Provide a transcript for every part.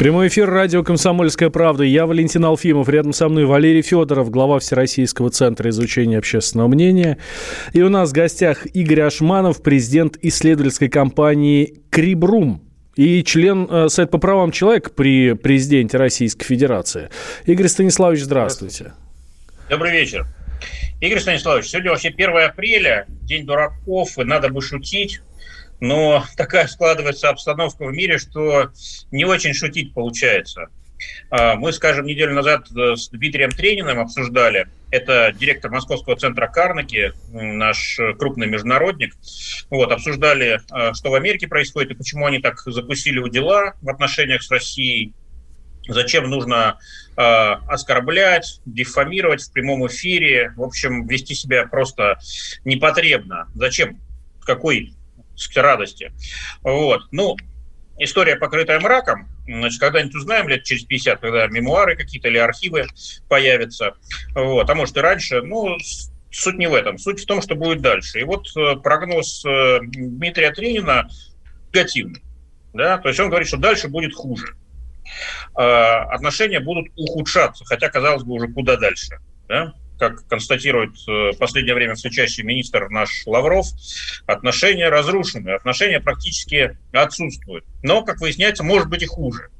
Прямой эфир радио «Комсомольская правда». Я Валентин Алфимов. Рядом со мной Валерий Федоров, глава Всероссийского центра изучения общественного мнения. И у нас в гостях Игорь Ашманов, президент исследовательской компании «Крибрум», и член э, Совета по правам человека при президенте Российской Федерации. Игорь Станиславович, здравствуйте. Добрый вечер. Игорь Станиславович, сегодня вообще 1 апреля, день дураков, и надо бы шутить но такая складывается обстановка в мире, что не очень шутить получается. А, мы, скажем, неделю назад э, с Дмитрием Трениным обсуждали, это директор Московского центра Карнеги, наш крупный международник, вот, обсуждали, э, что в Америке происходит и почему они так запустили у дела в отношениях с Россией, зачем нужно э, оскорблять, дефамировать в прямом эфире, в общем, вести себя просто непотребно. Зачем? Какой радости. Вот. Ну, история, покрытая мраком, значит, когда-нибудь узнаем лет через 50, когда мемуары какие-то или архивы появятся, вот, а может и раньше, ну, суть не в этом, суть в том, что будет дальше. И вот э, прогноз э, Дмитрия Тренина негативный, да, то есть он говорит, что дальше будет хуже. Э, отношения будут ухудшаться, хотя, казалось бы, уже куда дальше, да, как констатирует э, в последнее время все чаще министр наш Лавров, отношения разрушены, отношения практически отсутствуют. Но, как выясняется, может быть и хуже.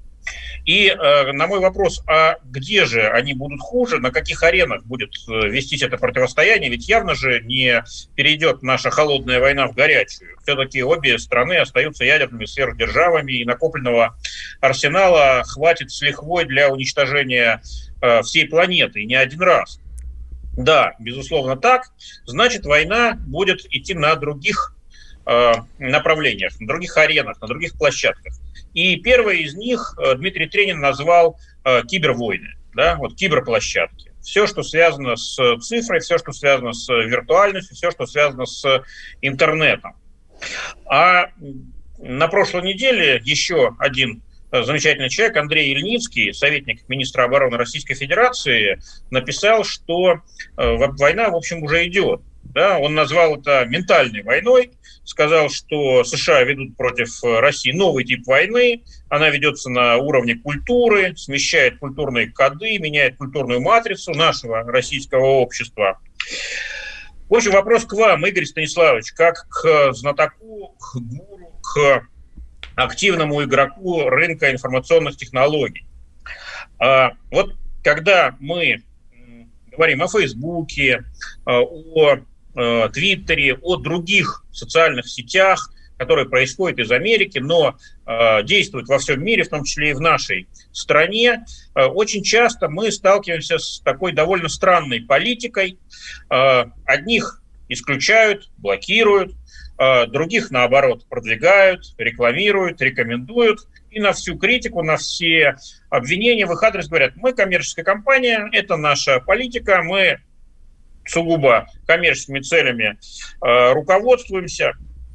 И э, на мой вопрос, а где же они будут хуже, на каких аренах будет э, вестись это противостояние, ведь явно же не перейдет наша холодная война в горячую. Все-таки обе страны остаются ядерными сверхдержавами, и накопленного арсенала хватит с лихвой для уничтожения э, всей планеты, не один раз. Да, безусловно так. Значит, война будет идти на других э, направлениях, на других аренах, на других площадках. И первое из них э, Дмитрий Тренин назвал э, кибервойны, да, вот киберплощадки. Все, что связано с цифрой, все, что связано с виртуальностью, все, что связано с интернетом. А на прошлой неделе еще один замечательный человек Андрей Ильницкий, советник министра обороны Российской Федерации, написал, что э, война, в общем, уже идет. Да, он назвал это ментальной войной, сказал, что США ведут против России новый тип войны, она ведется на уровне культуры, смещает культурные коды, меняет культурную матрицу нашего российского общества. В общем, вопрос к вам, Игорь Станиславович, как к знатоку, к гуру, к активному игроку рынка информационных технологий. А, вот когда мы говорим о Фейсбуке, а, о а, Твиттере, о других социальных сетях, которые происходят из Америки, но действуют во всем мире, в том числе и в нашей стране, очень часто мы сталкиваемся с такой довольно странной политикой. Одних исключают, блокируют, других, наоборот, продвигают, рекламируют, рекомендуют. И на всю критику, на все обвинения в их адрес говорят, мы коммерческая компания, это наша политика, мы сугубо коммерческими целями э, руководствуемся.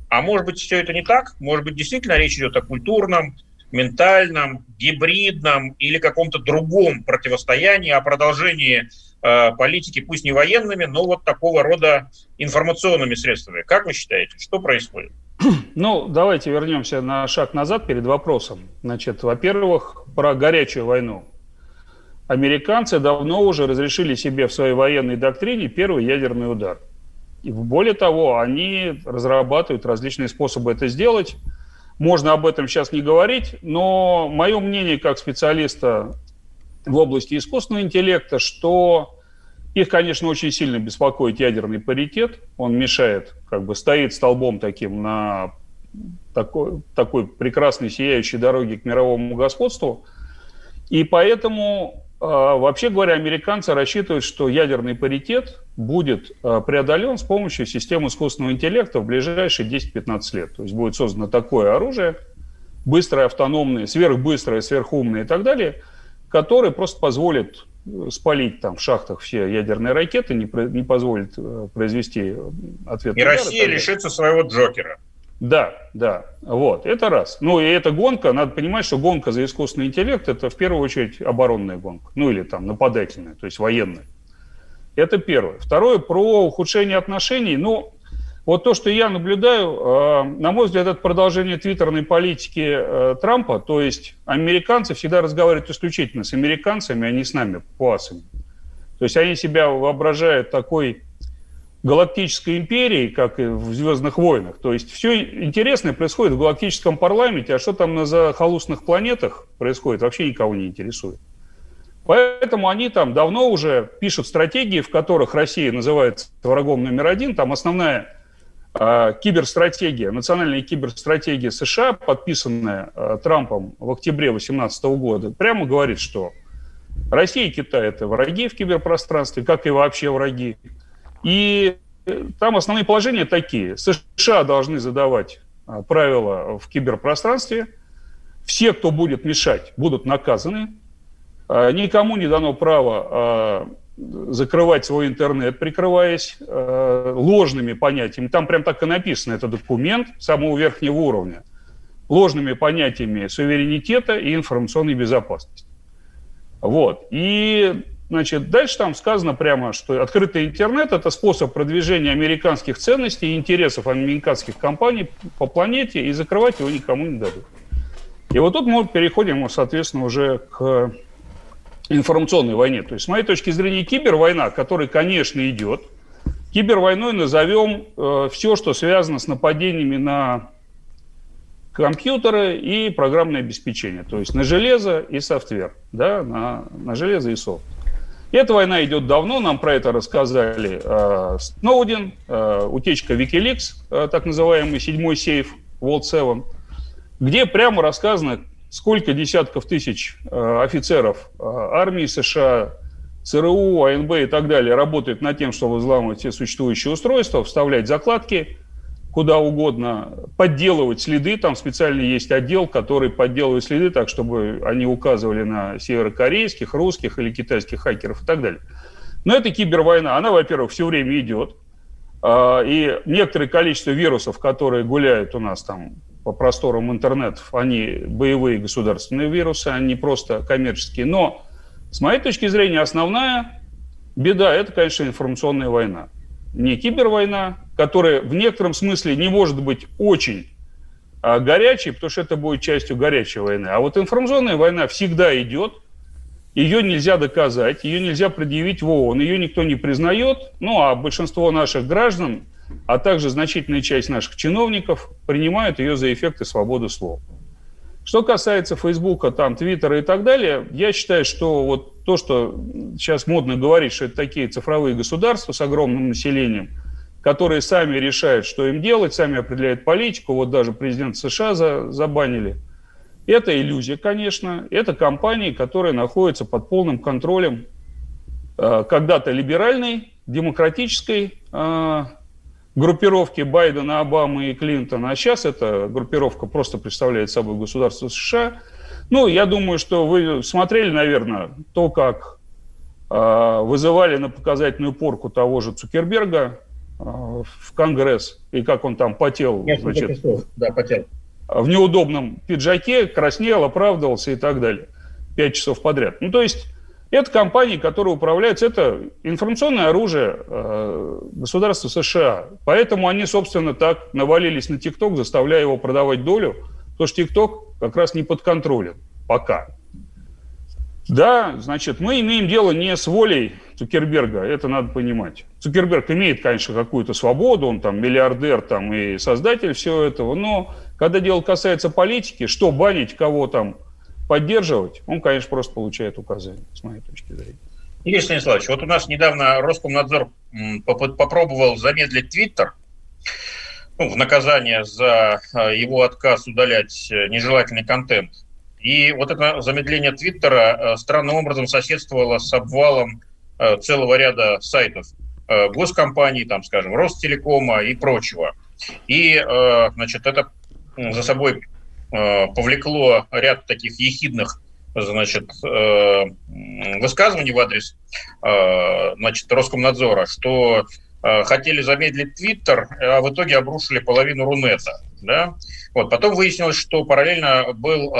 А может быть, все это не так? Может быть, действительно речь идет о культурном, ментальном, гибридном или каком-то другом противостоянии, о продолжении политики, пусть не военными, но вот такого рода информационными средствами. Как вы считаете, что происходит? Ну, давайте вернемся на шаг назад перед вопросом. Значит, во-первых, про горячую войну. Американцы давно уже разрешили себе в своей военной доктрине первый ядерный удар. И более того, они разрабатывают различные способы это сделать. Можно об этом сейчас не говорить, но мое мнение как специалиста в области искусственного интеллекта, что их, конечно, очень сильно беспокоит ядерный паритет. Он мешает, как бы стоит столбом таким на такой, такой прекрасной сияющей дороге к мировому господству. И поэтому, а, вообще говоря, американцы рассчитывают, что ядерный паритет будет а, преодолен с помощью системы искусственного интеллекта в ближайшие 10-15 лет. То есть будет создано такое оружие, быстрое, автономное, сверхбыстрое, сверхумное и так далее – который просто позволит спалить там в шахтах все ядерные ракеты, не, не позволит э, произвести ответ. И Россия лишится своего Джокера. Да, да, вот, это раз. Ну и эта гонка, надо понимать, что гонка за искусственный интеллект это в первую очередь оборонная гонка, ну или там нападательная, то есть военная. Это первое. Второе, про ухудшение отношений. Ну, вот то, что я наблюдаю, э, на мой взгляд, это продолжение твиттерной политики э, Трампа. То есть американцы всегда разговаривают исключительно с американцами, а не с нами, пуасами. То есть они себя воображают такой галактической империей, как и в «Звездных войнах». То есть все интересное происходит в галактическом парламенте, а что там на захолустных планетах происходит, вообще никого не интересует. Поэтому они там давно уже пишут стратегии, в которых Россия называется врагом номер один. Там основная киберстратегия, национальная киберстратегия США, подписанная а, Трампом в октябре 2018 года, прямо говорит, что Россия и Китай – это враги в киберпространстве, как и вообще враги. И там основные положения такие. США должны задавать а, правила в киберпространстве. Все, кто будет мешать, будут наказаны. Никому не дано право закрывать свой интернет, прикрываясь э, ложными понятиями. Там прям так и написано, это документ самого верхнего уровня. Ложными понятиями суверенитета и информационной безопасности. Вот. И Значит, дальше там сказано прямо, что открытый интернет – это способ продвижения американских ценностей и интересов американских компаний по планете, и закрывать его никому не дадут. И вот тут мы переходим, соответственно, уже к информационной войне. То есть, с моей точки зрения, кибервойна, которая, конечно, идет, кибервойной назовем э, все, что связано с нападениями на компьютеры и программное обеспечение. То есть на железо и софтвер, да, на, на железо и софт. Эта война идет давно, нам про это рассказали э, Сноуден, э, утечка Wikileaks, э, так называемый седьмой сейф World 7, где прямо рассказано, сколько десятков тысяч э, офицеров э, армии США, ЦРУ, АНБ и так далее работают над тем, чтобы взламывать все существующие устройства, вставлять закладки куда угодно, подделывать следы. Там специально есть отдел, который подделывает следы так, чтобы они указывали на северокорейских, русских или китайских хакеров и так далее. Но это кибервойна. Она, во-первых, все время идет. А, и некоторое количество вирусов, которые гуляют у нас там по просторам интернетов, они боевые государственные вирусы, они просто коммерческие. Но, с моей точки зрения, основная беда – это, конечно, информационная война. Не кибервойна, которая в некотором смысле не может быть очень а, горячей, потому что это будет частью горячей войны. А вот информационная война всегда идет, ее нельзя доказать, ее нельзя предъявить в ООН, ее никто не признает, ну а большинство наших граждан – а также значительная часть наших чиновников принимают ее за эффекты свободы слова. Что касается Фейсбука, там, Твиттера и так далее, я считаю, что вот то, что сейчас модно говорить, что это такие цифровые государства с огромным населением, которые сами решают, что им делать, сами определяют политику, вот даже президент США за, забанили. Это иллюзия, конечно. Это компании, которые находятся под полным контролем э, когда-то либеральной, демократической э, группировки Байдена, Обамы и Клинтона, а сейчас эта группировка просто представляет собой государство США. Ну, я думаю, что вы смотрели, наверное, то, как э, вызывали на показательную порку того же Цукерберга э, в Конгресс, и как он там потел, Несколько значит, да, потел. в неудобном пиджаке, краснел, оправдывался и так далее. Пять часов подряд. Ну, то есть это компании, которые управляются, это информационное оружие э, государства США. Поэтому они, собственно, так навалились на ТикТок, заставляя его продавать долю, потому что ТикТок как раз не под контролем пока. Да, значит, мы имеем дело не с волей Цукерберга, это надо понимать. Цукерберг имеет, конечно, какую-то свободу, он там миллиардер там, и создатель всего этого, но когда дело касается политики, что банить кого там, поддерживать, он, конечно, просто получает указания, с моей точки зрения. Игорь Станиславович, вот у нас недавно Роскомнадзор попробовал замедлить Твиттер ну, в наказание за а, его отказ удалять э, нежелательный контент. И вот это замедление Твиттера э, странным образом соседствовало с обвалом э, целого ряда сайтов госкомпаний, там, скажем, Ростелекома и прочего. И, значит, это за собой Э, повлекло ряд таких ехидных значит, э, высказываний в адрес э, значит, Роскомнадзора, что э, хотели замедлить Твиттер, а в итоге обрушили половину Рунета. Да? Вот. Потом выяснилось, что параллельно был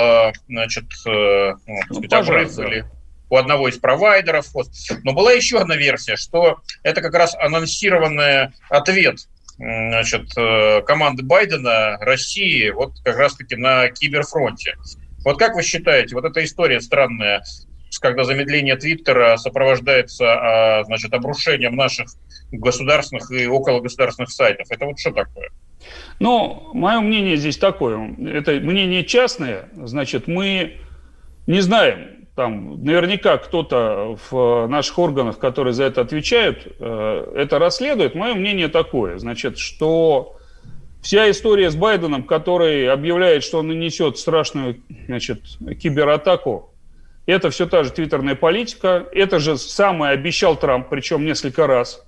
значит, ну, сказать, обрыв или у одного из провайдеров. Вот. Но была еще одна версия, что это как раз анонсированный ответ значит, команды Байдена России вот как раз-таки на киберфронте. Вот как вы считаете, вот эта история странная, когда замедление Твиттера сопровождается а, значит, обрушением наших государственных и окологосударственных сайтов, это вот что такое? Ну, мое мнение здесь такое. Это мнение частное. Значит, мы не знаем, там наверняка кто-то в наших органах, которые за это отвечают, э, это расследует. Мое мнение такое, значит, что Вся история с Байденом, который объявляет, что он нанесет страшную значит, кибератаку, это все та же твиттерная политика. Это же самое обещал Трамп, причем несколько раз.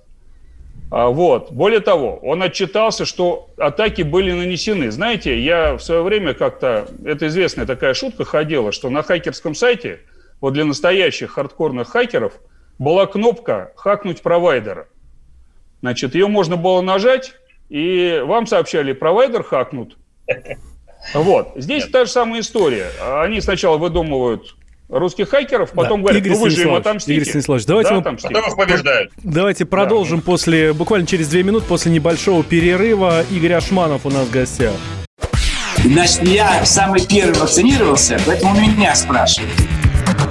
А, вот. Более того, он отчитался, что атаки были нанесены. Знаете, я в свое время как-то, это известная такая шутка ходила, что на хакерском сайте, вот для настоящих хардкорных хакеров, была кнопка «хакнуть провайдера». Значит, ее можно было нажать, и вам сообщали, провайдер хакнут. Вот. Здесь Нет. та же самая история. Они сначала выдумывают русских хакеров, потом да. говорят, Игорь ну вы же им отомстите. Игорь Станиславович, давайте, да, мы... потом их побеждают. давайте продолжим да. после, буквально через две минуты, после небольшого перерыва. Игорь Ашманов у нас в гостях. Значит, я самый первый вакцинировался, поэтому меня спрашивают.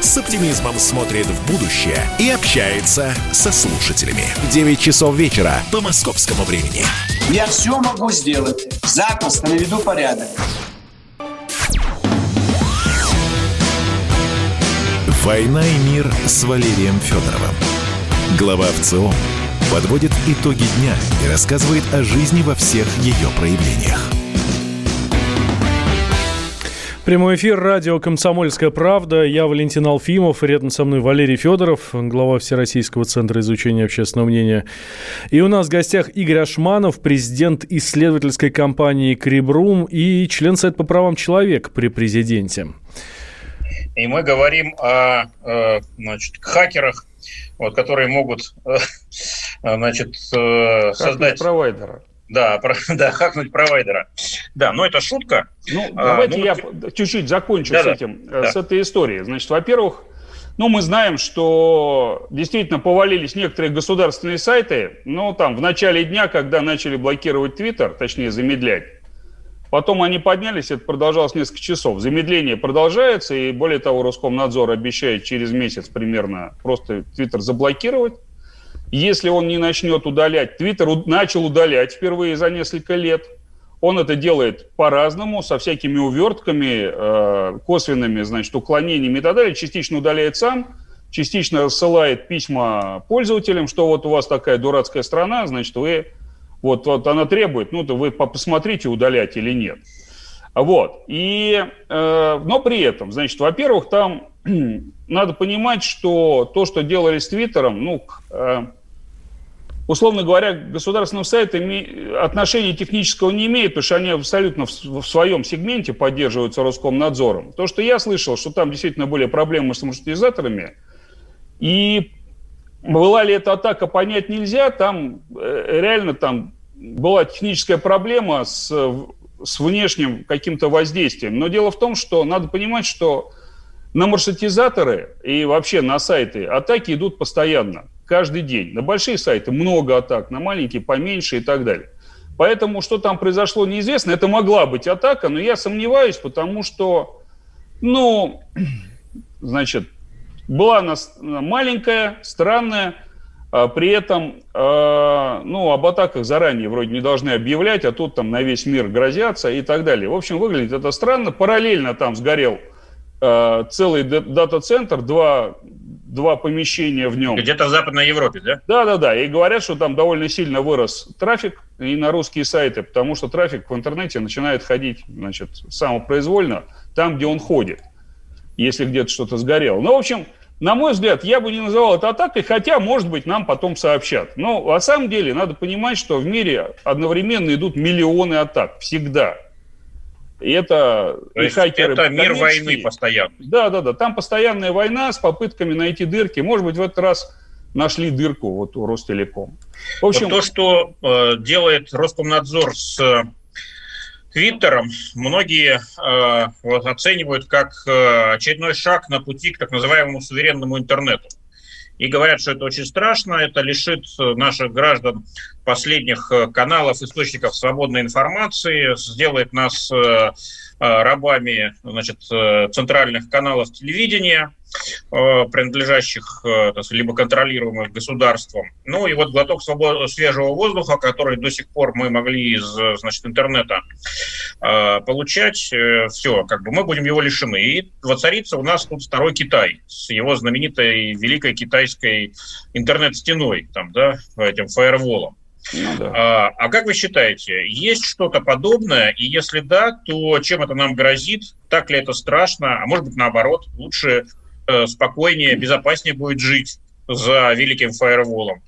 с оптимизмом смотрит в будущее и общается со слушателями. 9 часов вечера по московскому времени. Я все могу сделать. Запросто наведу порядок. «Война и мир» с Валерием Федоровым. Глава ВЦО подводит итоги дня и рассказывает о жизни во всех ее проявлениях. Прямой эфир радио «Комсомольская правда». Я Валентин Алфимов, рядом со мной Валерий Федоров, глава Всероссийского центра изучения общественного мнения. И у нас в гостях Игорь Ашманов, президент исследовательской компании «Крибрум» и член Совета по правам человека при президенте. И мы говорим о э, значит, хакерах, вот, которые могут э, значит, э, создать... провайдера. Да, про, да, хакнуть провайдера. Да, но это шутка. Ну, а, давайте а, ну, я вот... чуть-чуть закончу да, с этим, да. с этой историей. Значит, во-первых, ну, мы знаем, что действительно повалились некоторые государственные сайты, но там в начале дня, когда начали блокировать Твиттер, точнее замедлять, потом они поднялись, это продолжалось несколько часов. Замедление продолжается, и более того, Роскомнадзор обещает через месяц примерно просто Твиттер заблокировать. Если он не начнет удалять, Твиттер начал удалять впервые за несколько лет. Он это делает по-разному, со всякими увертками, э, косвенными, значит, уклонениями и так далее. Частично удаляет сам, частично рассылает письма пользователям, что вот у вас такая дурацкая страна, значит, вы вот, вот она требует, ну, то вы посмотрите, удалять или нет. Вот. И, э, но при этом, значит, во-первых, там надо понимать, что то, что делали с Твиттером, ну, э, условно говоря, государственным сайтам отношения технического не имеют, потому что они абсолютно в, своем сегменте поддерживаются Роскомнадзором. То, что я слышал, что там действительно были проблемы с маршрутизаторами, и была ли эта атака, понять нельзя, там э, реально там была техническая проблема с, с внешним каким-то воздействием. Но дело в том, что надо понимать, что на маршрутизаторы и вообще на сайты атаки идут постоянно каждый день. На большие сайты много атак, на маленькие поменьше и так далее. Поэтому, что там произошло, неизвестно. Это могла быть атака, но я сомневаюсь, потому что, ну, значит, была она маленькая, странная, а при этом, э, ну, об атаках заранее вроде не должны объявлять, а тут там на весь мир грозятся и так далее. В общем, выглядит это странно. Параллельно там сгорел э, целый дата-центр, два, два помещения в нем. Где-то в Западной Европе, да? Да, да, да. И говорят, что там довольно сильно вырос трафик и на русские сайты, потому что трафик в интернете начинает ходить, значит, самопроизвольно там, где он ходит, если где-то что-то сгорело. Ну, в общем, на мой взгляд, я бы не называл это атакой, хотя, может быть, нам потом сообщат. Но на самом деле надо понимать, что в мире одновременно идут миллионы атак всегда. И это То и хакеры. Это мир войны постоянно. Да, да, да. Там постоянная война с попытками найти дырки. Может быть, в этот раз нашли дырку вот у Ростелеком. В общем, вот то, что э, делает Роскомнадзор с Твиттером многие э, вот, оценивают как э, очередной шаг на пути к так называемому суверенному интернету. И говорят, что это очень страшно, это лишит наших граждан последних э, каналов, источников свободной информации, сделает нас э, Э, рабами значит, э, центральных каналов телевидения, э, принадлежащих либо контролируемых государством. Ну и вот глоток свобод... свежего воздуха, который до сих пор мы могли из значит, интернета получать, все, как бы мы будем его лишены. И воцарится у нас тут второй Китай с его знаменитой великой китайской интернет-стеной, там, да, этим фаерволом. Ну, да. а, а как вы считаете, есть что-то подобное? И если да, то чем это нам грозит? Так ли это страшно? А может быть, наоборот, лучше, э, спокойнее, безопаснее будет жить за великим фаерволом?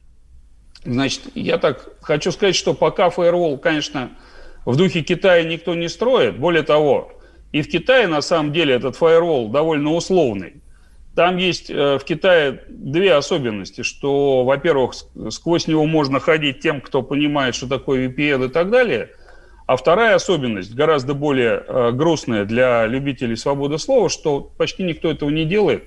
Значит, я так хочу сказать, что пока фаервол, конечно, в духе Китая никто не строит. Более того, и в Китае на самом деле этот фаервол довольно условный. Там есть э, в Китае две особенности, что, во-первых, сквозь него можно ходить тем, кто понимает, что такое VPN и так далее. А вторая особенность, гораздо более э, грустная для любителей свободы слова, что почти никто этого не делает,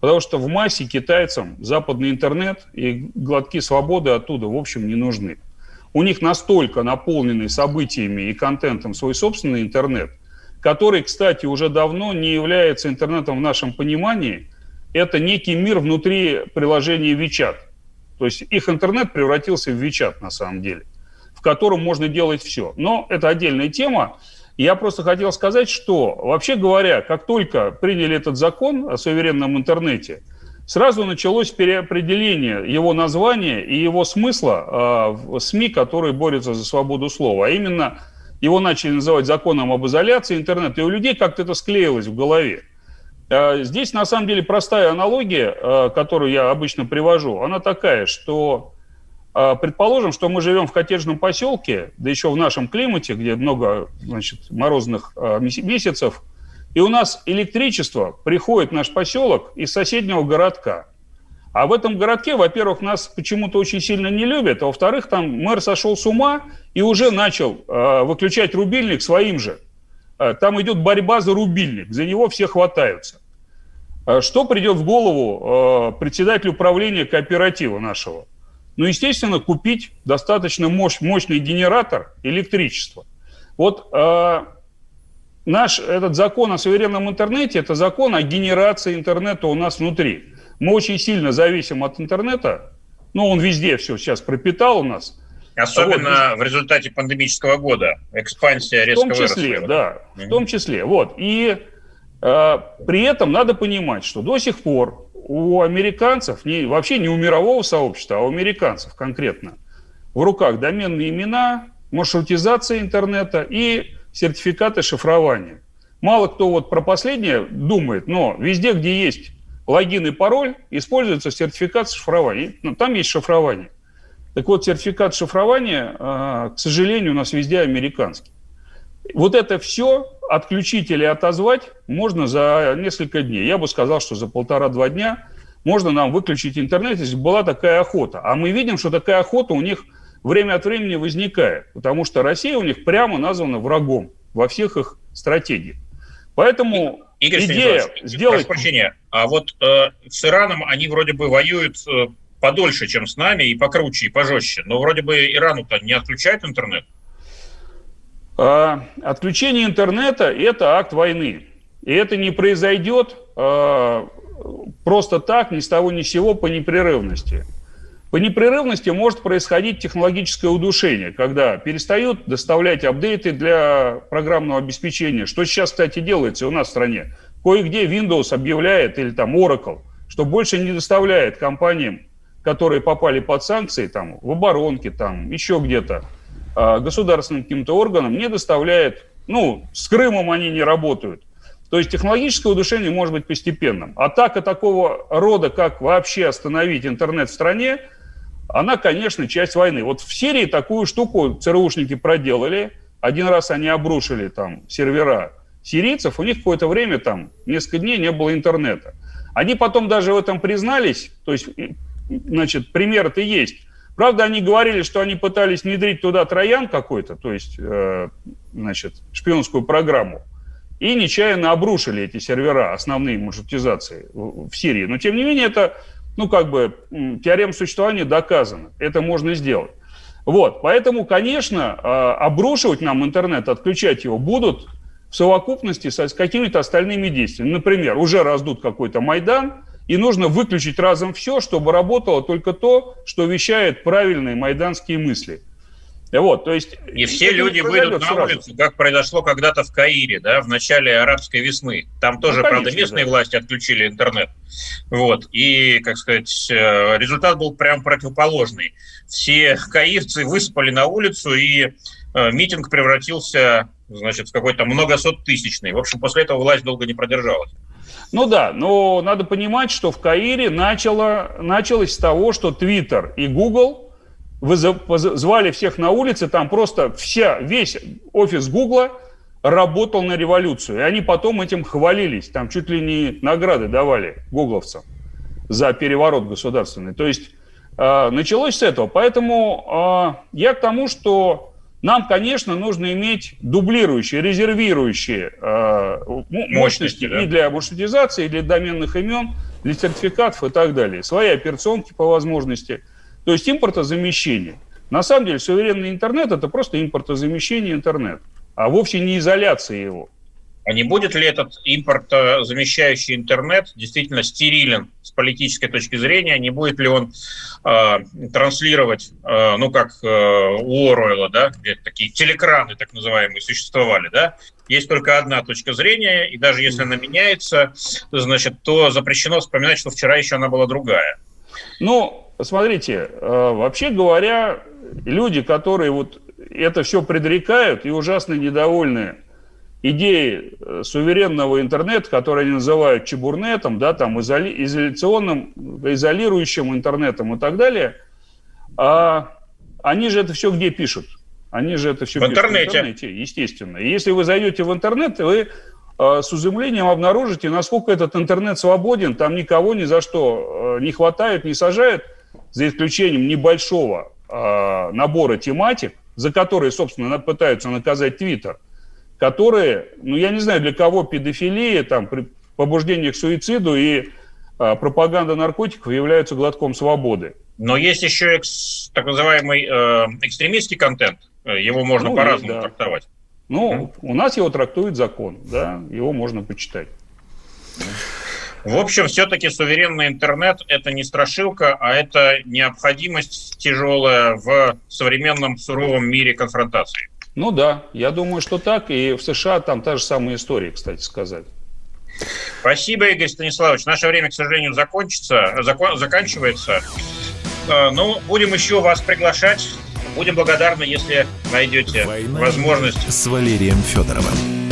потому что в массе китайцам западный интернет и глотки свободы оттуда, в общем, не нужны. У них настолько наполненный событиями и контентом свой собственный интернет, который, кстати, уже давно не является интернетом в нашем понимании – это некий мир внутри приложения WeChat. То есть их интернет превратился в WeChat на самом деле, в котором можно делать все. Но это отдельная тема. Я просто хотел сказать, что, вообще говоря, как только приняли этот закон о суверенном интернете, сразу началось переопределение его названия и его смысла э, в СМИ, которые борются за свободу слова. А именно, его начали называть законом об изоляции интернета, и у людей как-то это склеилось в голове. А, здесь, на самом деле, простая аналогия, а, которую я обычно привожу, она такая, что а, предположим, что мы живем в коттеджном поселке, да еще в нашем климате, где много значит, морозных месяцев, и у нас электричество приходит в наш поселок из соседнего городка. А в этом городке, во-первых, нас почему-то очень сильно не любят, а во-вторых, там мэр сошел с ума и уже начал выключать рубильник своим же. Там идет борьба за рубильник, за него все хватаются. Что придет в голову председателю управления кооператива нашего? Ну, естественно, купить достаточно мощ, мощный генератор электричества. Вот э, наш этот закон о суверенном интернете – это закон о генерации интернета у нас внутри. Мы очень сильно зависим от интернета. Ну, он везде все сейчас пропитал у нас – Особенно вот. в результате пандемического года. Экспансия резко выросла. В том числе, выросла. да. Mm-hmm. В том числе. Вот. И при этом надо понимать, что до сих пор у американцев, не, вообще не у мирового сообщества, а у американцев конкретно, в руках доменные имена, маршрутизация интернета и сертификаты шифрования. Мало кто вот про последнее думает, но везде, где есть логин и пароль, используется сертификат шифрования. Ну, там есть шифрование. Так вот, сертификат шифрования, а, к сожалению, у нас везде американский. Вот это все отключить или отозвать можно за несколько дней. Я бы сказал, что за полтора-два дня можно нам выключить интернет, если была такая охота. А мы видим, что такая охота у них время от времени возникает, потому что Россия у них прямо названа врагом во всех их стратегиях. Поэтому Игорь идея сделать... Прошу прощения, а вот э, с Ираном они вроде бы воюют э, подольше, чем с нами, и покруче, и пожестче. Но вроде бы Ирану-то не отключают интернет. А, отключение интернета – это акт войны. И это не произойдет а, просто так, ни с того ни с сего, по непрерывности. По непрерывности может происходить технологическое удушение, когда перестают доставлять апдейты для программного обеспечения, что сейчас, кстати, делается у нас в стране. Кое-где Windows объявляет, или там Oracle, что больше не доставляет компаниям, которые попали под санкции, там, в оборонке, там, еще где-то, государственным каким-то органам, не доставляет, ну, с Крымом они не работают. То есть технологическое удушение может быть постепенным. Атака такого рода, как вообще остановить интернет в стране, она, конечно, часть войны. Вот в Сирии такую штуку ЦРУшники проделали. Один раз они обрушили там сервера сирийцев, у них какое-то время там, несколько дней не было интернета. Они потом даже в этом признались, то есть, значит, пример-то есть. Правда, они говорили, что они пытались внедрить туда троян какой-то, то есть, э, значит, шпионскую программу, и нечаянно обрушили эти сервера, основные маршрутизации в Сирии. Но, тем не менее, это, ну, как бы, теорема существования доказана. Это можно сделать. Вот, поэтому, конечно, а, обрушивать нам интернет, отключать его будут в совокупности с какими-то остальными действиями. Например, уже раздут какой-то Майдан, и нужно выключить разом все, чтобы работало только то, что вещает правильные майданские мысли. Вот, то есть, и все люди выйдут на сразу. улицу, как произошло когда-то в Каире, да, в начале арабской весны. Там тоже, ну, конечно, правда, местные да. власти отключили интернет. Вот, и, как сказать, э, результат был прям противоположный. Все каирцы выспали на улицу, и э, митинг превратился, значит, в какой-то многосоттысячный. В общем, после этого власть долго не продержалась. Ну да, но надо понимать, что в Каире начало, началось с того, что Твиттер и Google – звали всех на улице, там просто вся, весь офис Гугла работал на революцию. И они потом этим хвалились. Там чуть ли не награды давали гугловцам за переворот государственный. То есть э, началось с этого. Поэтому э, я к тому, что нам, конечно, нужно иметь дублирующие, резервирующие э, мощности, мощности да. и для маршрутизации, и для доменных имен, для сертификатов и так далее. Свои операционки по возможности – то есть импортозамещение. На самом деле суверенный интернет – это просто импортозамещение интернета, а вовсе не изоляция его. А не будет ли этот импортозамещающий интернет действительно стерилен с политической точки зрения? Не будет ли он э, транслировать, э, ну как э, у Оруэлла, да, где такие телекраны так называемые существовали, да? Есть только одна точка зрения, и даже если она меняется, значит, то запрещено вспоминать, что вчера еще она была другая. Ну, Посмотрите, э, вообще говоря, люди, которые вот это все предрекают и ужасно недовольны идеей э, суверенного интернета, который они называют чебурнетом, да, там, изоли, изоляционным, изолирующим интернетом и так далее, а они же это все где пишут? Они же это все в пишут интернете. в интернете, естественно. И если вы зайдете в интернет, вы э, с изумлением обнаружите, насколько этот интернет свободен, там никого ни за что не хватает, не сажают – за исключением небольшого э, набора тематик, за которые, собственно, пытаются наказать Твиттер, которые, ну, я не знаю, для кого педофилия, там, побуждение к суициду и э, пропаганда наркотиков являются глотком свободы. Но есть еще экс, так называемый э, экстремистский контент. Его можно ну, по-разному да. трактовать. Ну, mm. у нас его трактует закон, да, его можно почитать. В общем, все-таки суверенный интернет – это не страшилка, а это необходимость тяжелая в современном суровом мире конфронтации. Ну да, я думаю, что так. И в США там та же самая история, кстати сказать. Спасибо, Игорь Станиславович. Наше время, к сожалению, закончится, закон, заканчивается. Э, ну, будем еще вас приглашать. Будем благодарны, если найдете Война возможность. С Валерием Федоровым.